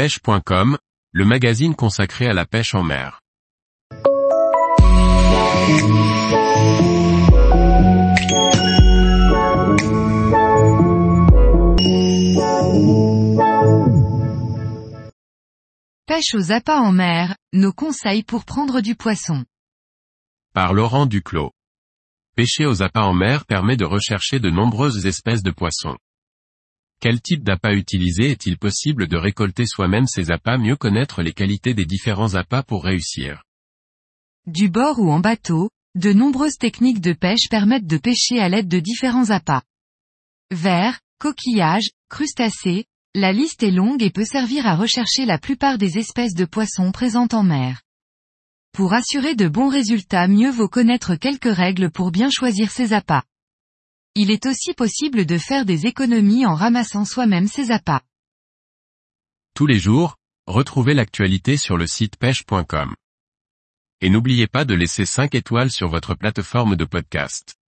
pêche.com, le magazine consacré à la pêche en mer. Pêche aux appâts en mer, nos conseils pour prendre du poisson. Par Laurent Duclos. Pêcher aux appâts en mer permet de rechercher de nombreuses espèces de poissons. Quel type d'appât utiliser est-il possible de récolter soi-même ces appâts mieux connaître les qualités des différents appâts pour réussir? Du bord ou en bateau, de nombreuses techniques de pêche permettent de pêcher à l'aide de différents appâts. Vers, coquillages, crustacés, la liste est longue et peut servir à rechercher la plupart des espèces de poissons présentes en mer. Pour assurer de bons résultats mieux vaut connaître quelques règles pour bien choisir ses appâts. Il est aussi possible de faire des économies en ramassant soi-même ses appâts. Tous les jours, retrouvez l'actualité sur le site pêche.com. Et n'oubliez pas de laisser 5 étoiles sur votre plateforme de podcast.